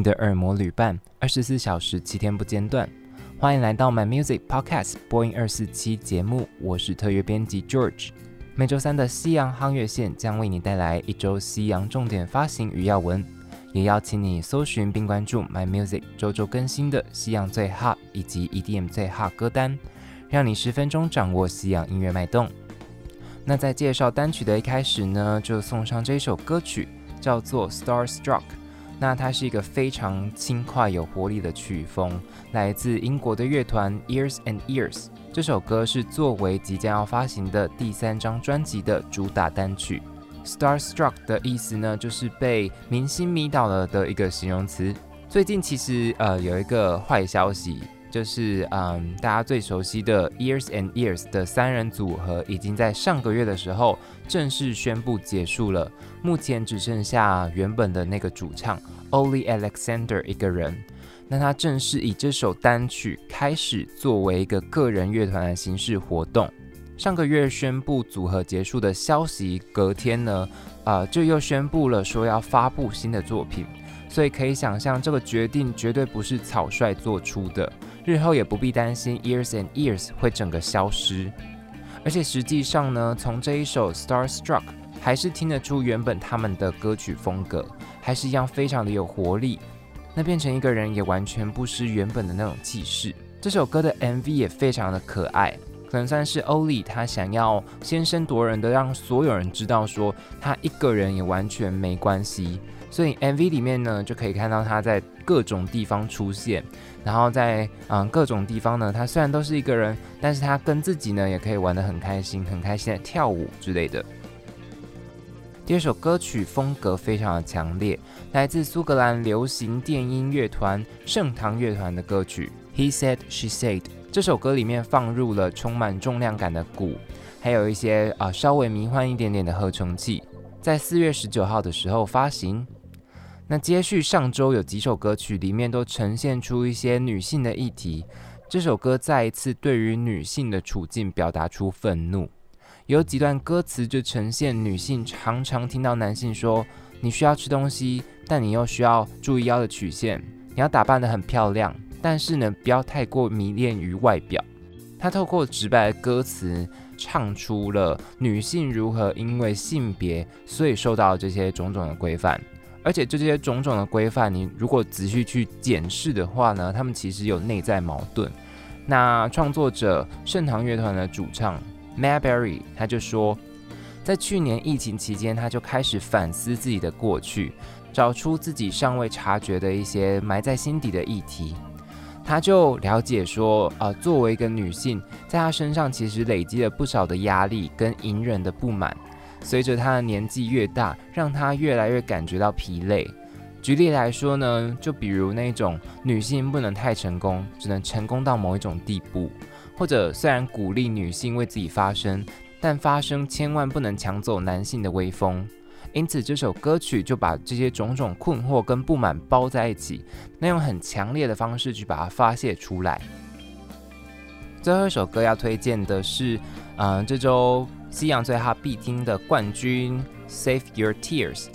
你的耳膜旅伴，二十四小时七天不间断。欢迎来到 My Music Podcast 播音二四七节目，我是特约编辑 George。每周三的西洋夯乐线将为你带来一周西洋重点发行与要闻，也邀请你搜寻并关注 My Music 周周更新的西洋最 hot 以及 EDM 最 hot 歌单，让你十分钟掌握西洋音乐脉动。那在介绍单曲的一开始呢，就送上这首歌曲，叫做 Starstruck。那它是一个非常轻快有活力的曲风，来自英国的乐团 Years and Ears。这首歌是作为即将要发行的第三张专辑的主打单曲。Starstruck 的意思呢，就是被明星迷倒了的一个形容词。最近其实呃有一个坏消息。就是嗯，大家最熟悉的 Years and Years 的三人组合，已经在上个月的时候正式宣布结束了。目前只剩下原本的那个主唱 Olly Alexander 一个人。那他正式以这首单曲开始作为一个个人乐团的形式活动。上个月宣布组合结束的消息，隔天呢，呃，就又宣布了说要发布新的作品。所以可以想象，这个决定绝对不是草率做出的。日后也不必担心 Years and Ears 会整个消失，而且实际上呢，从这一首 Starstruck 还是听得出原本他们的歌曲风格，还是一样非常的有活力。那变成一个人也完全不失原本的那种气势。这首歌的 MV 也非常的可爱，可能算是 Olly 他想要先声夺人的，让所有人知道说他一个人也完全没关系。所以 MV 里面呢，就可以看到他在各种地方出现，然后在嗯各种地方呢，他虽然都是一个人，但是他跟自己呢也可以玩得很开心，很开心的跳舞之类的。第二首歌曲风格非常的强烈，来自苏格兰流行电音乐团盛唐乐团的歌曲《He Said She Said》。这首歌里面放入了充满重量感的鼓，还有一些啊稍微迷幻一点点的合成器，在四月十九号的时候发行。那接续上周有几首歌曲里面都呈现出一些女性的议题，这首歌再一次对于女性的处境表达出愤怒，有几段歌词就呈现女性常常听到男性说：“你需要吃东西，但你又需要注意腰的曲线，你要打扮得很漂亮，但是呢，不要太过迷恋于外表。”她透过直白的歌词唱出了女性如何因为性别所以受到这些种种的规范。而且这些种种的规范，你如果仔细去检视的话呢，他们其实有内在矛盾。那创作者盛唐乐团的主唱 m a b e r r y 他就说，在去年疫情期间，他就开始反思自己的过去，找出自己尚未察觉的一些埋在心底的议题。他就了解说，呃，作为一个女性，在她身上其实累积了不少的压力跟隐忍的不满。随着他的年纪越大，让他越来越感觉到疲累。举例来说呢，就比如那种女性不能太成功，只能成功到某一种地步，或者虽然鼓励女性为自己发声，但发声千万不能抢走男性的威风。因此，这首歌曲就把这些种种困惑跟不满包在一起，那用很强烈的方式去把它发泄出来。最后一首歌要推荐的是，嗯、这周。西洋最哈必听的冠军《Save Your Tears》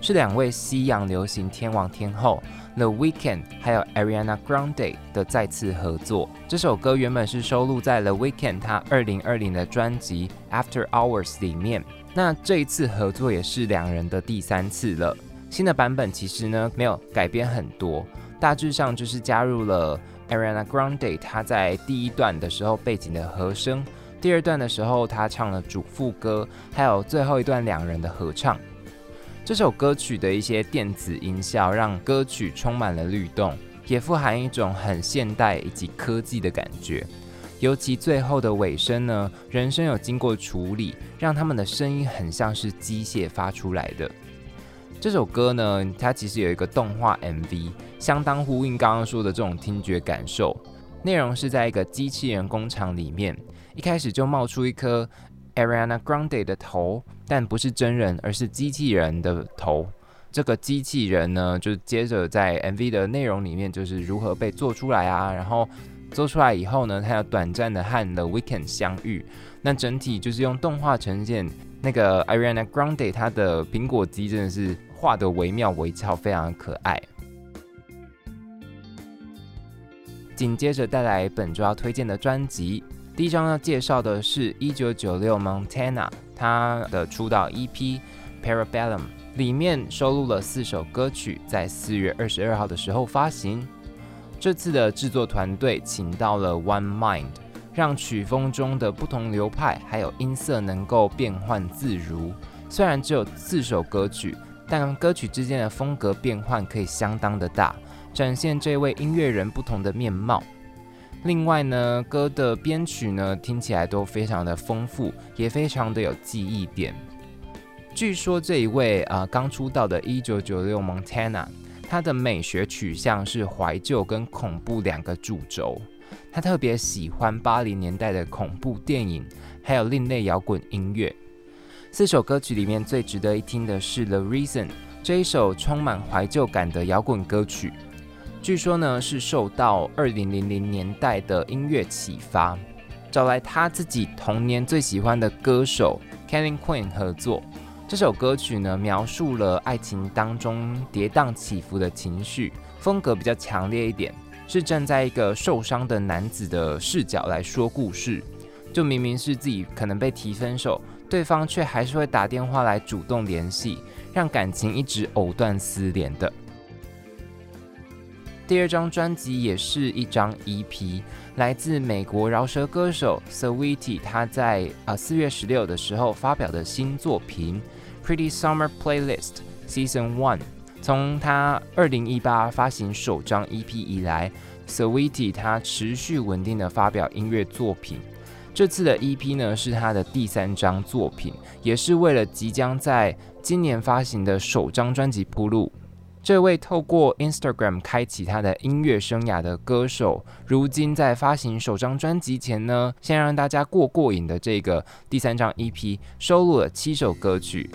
是两位西洋流行天王天后 The Weeknd 还有 Ariana Grande 的再次合作。这首歌原本是收录在 The Weeknd 他二零二零的专辑《After Hours》里面。那这一次合作也是两人的第三次了。新的版本其实呢没有改编很多，大致上就是加入了 Ariana Grande 他在第一段的时候背景的和声。第二段的时候，他唱了主副歌，还有最后一段两人的合唱。这首歌曲的一些电子音效让歌曲充满了律动，也富含一种很现代以及科技的感觉。尤其最后的尾声呢，人声有经过处理，让他们的声音很像是机械发出来的。这首歌呢，它其实有一个动画 MV，相当呼应刚刚说的这种听觉感受。内容是在一个机器人工厂里面。一开始就冒出一颗 Ariana Grande 的头，但不是真人，而是机器人的头。这个机器人呢，就接着在 MV 的内容里面，就是如何被做出来啊。然后做出来以后呢，它要短暂的和 The Weeknd 相遇。那整体就是用动画呈现那个 Ariana Grande 她的苹果肌，真的是画的惟妙惟肖，非常可爱。紧接着带来本周要推荐的专辑。第一张要介绍的是1996 Montana，他的出道 EP Parabellum 里面收录了四首歌曲，在四月二十二号的时候发行。这次的制作团队请到了 One Mind，让曲风中的不同流派还有音色能够变换自如。虽然只有四首歌曲，但歌曲之间的风格变换可以相当的大，展现这位音乐人不同的面貌。另外呢，歌的编曲呢听起来都非常的丰富，也非常的有记忆点。据说这一位啊、刚出道的1996 Montana，他的美学取向是怀旧跟恐怖两个主轴。他特别喜欢八零年代的恐怖电影，还有另类摇滚音乐。四首歌曲里面最值得一听的是《The Reason》这一首充满怀旧感的摇滚歌曲。据说呢，是受到二零零零年代的音乐启发，找来他自己童年最喜欢的歌手 Kevin Quinn 合作。这首歌曲呢，描述了爱情当中跌宕起伏的情绪，风格比较强烈一点，是站在一个受伤的男子的视角来说故事。就明明是自己可能被提分手，对方却还是会打电话来主动联系，让感情一直藕断丝连的。第二张专辑也是一张 EP，来自美国饶舌歌手 Saweetie，他在呃四月十六的时候发表的新作品《Pretty Summer Playlist Season One》。从他二零一八发行首张 EP 以来，Saweetie 他持续稳定的发表音乐作品。这次的 EP 呢是他的第三张作品，也是为了即将在今年发行的首张专辑铺路。这位透过 Instagram 开启他的音乐生涯的歌手，如今在发行首张专辑前呢，先让大家过过瘾的这个第三张 EP 收录了七首歌曲，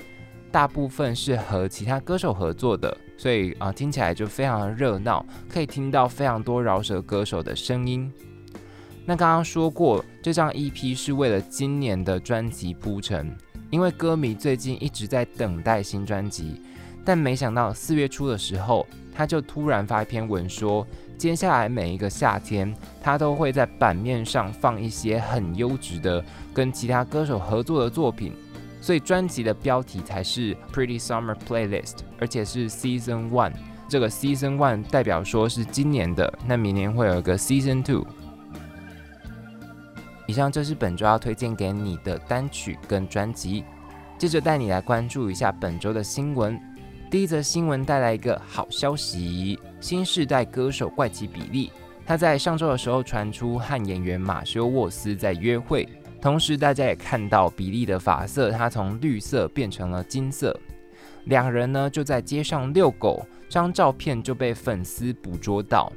大部分是和其他歌手合作的，所以啊听起来就非常的热闹，可以听到非常多饶舌歌手的声音。那刚刚说过，这张 EP 是为了今年的专辑铺陈，因为歌迷最近一直在等待新专辑。但没想到四月初的时候，他就突然发一篇文说，接下来每一个夏天，他都会在版面上放一些很优质的跟其他歌手合作的作品，所以专辑的标题才是 Pretty Summer Playlist，而且是 Season One。这个 Season One 代表说是今年的，那明年会有一个 Season Two。以上就是本周要推荐给你的单曲跟专辑，接着带你来关注一下本周的新闻。第一则新闻带来一个好消息：新世代歌手怪奇比利，他在上周的时候传出和演员马修沃斯在约会，同时大家也看到比利的发色，他从绿色变成了金色。两人呢就在街上遛狗，这张照片就被粉丝捕捉到。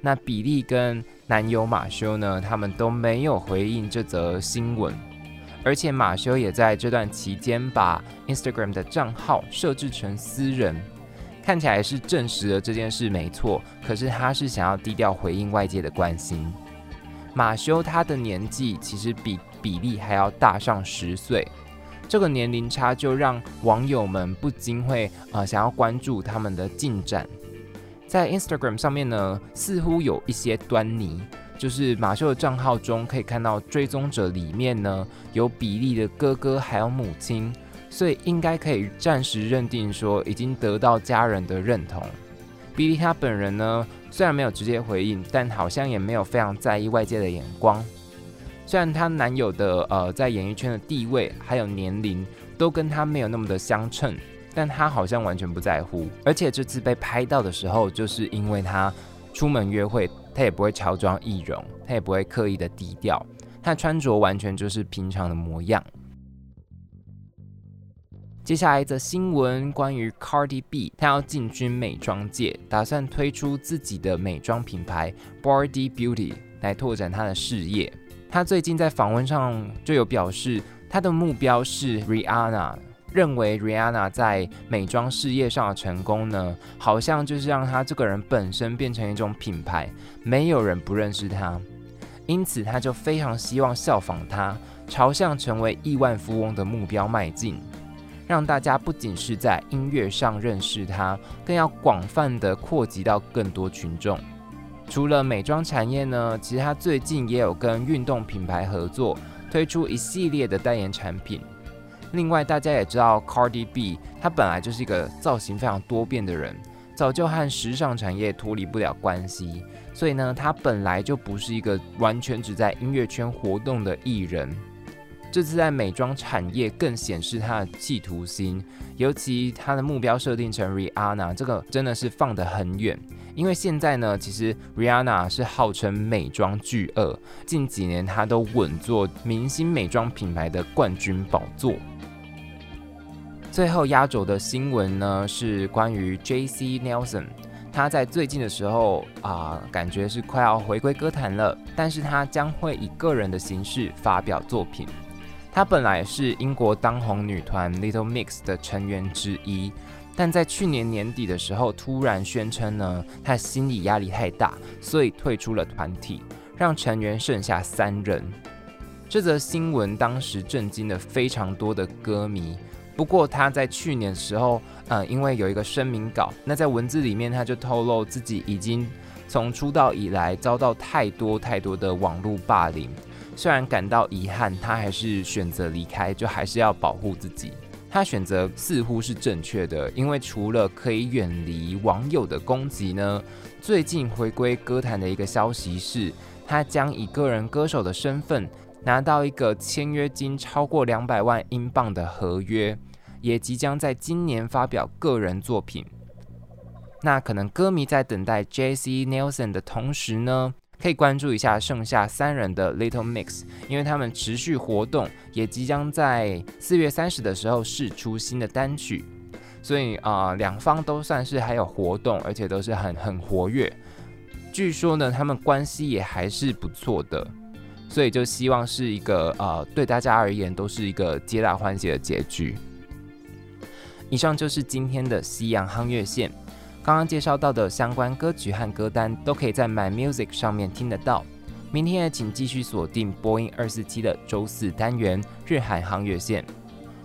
那比利跟男友马修呢，他们都没有回应这则新闻。而且马修也在这段期间把 Instagram 的账号设置成私人，看起来是证实了这件事没错。可是他是想要低调回应外界的关心。马修他的年纪其实比比利还要大上十岁，这个年龄差就让网友们不禁会、呃、想要关注他们的进展。在 Instagram 上面呢，似乎有一些端倪。就是马修的账号中可以看到追踪者里面呢，有比利的哥哥还有母亲，所以应该可以暂时认定说已经得到家人的认同。比利他本人呢，虽然没有直接回应，但好像也没有非常在意外界的眼光。虽然她男友的呃在演艺圈的地位还有年龄都跟她没有那么的相称，但她好像完全不在乎。而且这次被拍到的时候，就是因为她出门约会。他也不会乔装易容，他也不会刻意的低调，他穿着完全就是平常的模样。接下来的新闻关于 Cardi B，他要进军美妆界，打算推出自己的美妆品牌 Body Beauty 来拓展他的事业。他最近在访问上就有表示，他的目标是 Rihanna。认为 Rihanna 在美妆事业上的成功呢，好像就是让她这个人本身变成一种品牌，没有人不认识她，因此他就非常希望效仿她，朝向成为亿万富翁的目标迈进，让大家不仅是在音乐上认识她，更要广泛的扩及到更多群众。除了美妆产业呢，其实他最近也有跟运动品牌合作，推出一系列的代言产品。另外，大家也知道 Cardi B，他本来就是一个造型非常多变的人，早就和时尚产业脱离不了关系。所以呢，他本来就不是一个完全只在音乐圈活动的艺人。这次在美妆产业更显示他的企图心，尤其他的目标设定成 Rihanna，这个真的是放得很远。因为现在呢，其实 Rihanna 是号称美妆巨鳄，近几年她都稳坐明星美妆品牌的冠军宝座。最后压轴的新闻呢，是关于 J.C. Nelson，他在最近的时候啊、感觉是快要回归歌坛了，但是他将会以个人的形式发表作品。他本来是英国当红女团 Little Mix 的成员之一。但在去年年底的时候，突然宣称呢，他心理压力太大，所以退出了团体，让成员剩下三人。这则新闻当时震惊了非常多的歌迷。不过他在去年时候，嗯，因为有一个声明稿，那在文字里面他就透露自己已经从出道以来遭到太多太多的网络霸凌，虽然感到遗憾，他还是选择离开，就还是要保护自己。他选择似乎是正确的，因为除了可以远离网友的攻击呢，最近回归歌坛的一个消息是，他将以个人歌手的身份拿到一个签约金超过两百万英镑的合约，也即将在今年发表个人作品。那可能歌迷在等待 J. C. Nelson 的同时呢，可以关注一下剩下三人的 Little Mix，因为他们持续活动，也即将在四月三十的时候释出新的单曲，所以啊，两、方都算是还有活动，而且都是很很活跃。据说呢，他们关系也还是不错的，所以就希望是一个呃，对大家而言都是一个皆大欢喜的结局。以上就是今天的西洋夯月线。刚刚介绍到的相关歌曲和歌单都可以在 My Music 上面听得到。明天也请继续锁定播音二四七的周四单元日韩夯月线，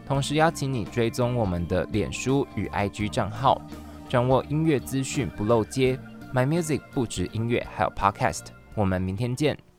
同时邀请你追踪我们的脸书与 IG 账号，掌握音乐资讯不漏接。My Music 不止音乐，还有 Podcast。我们明天见。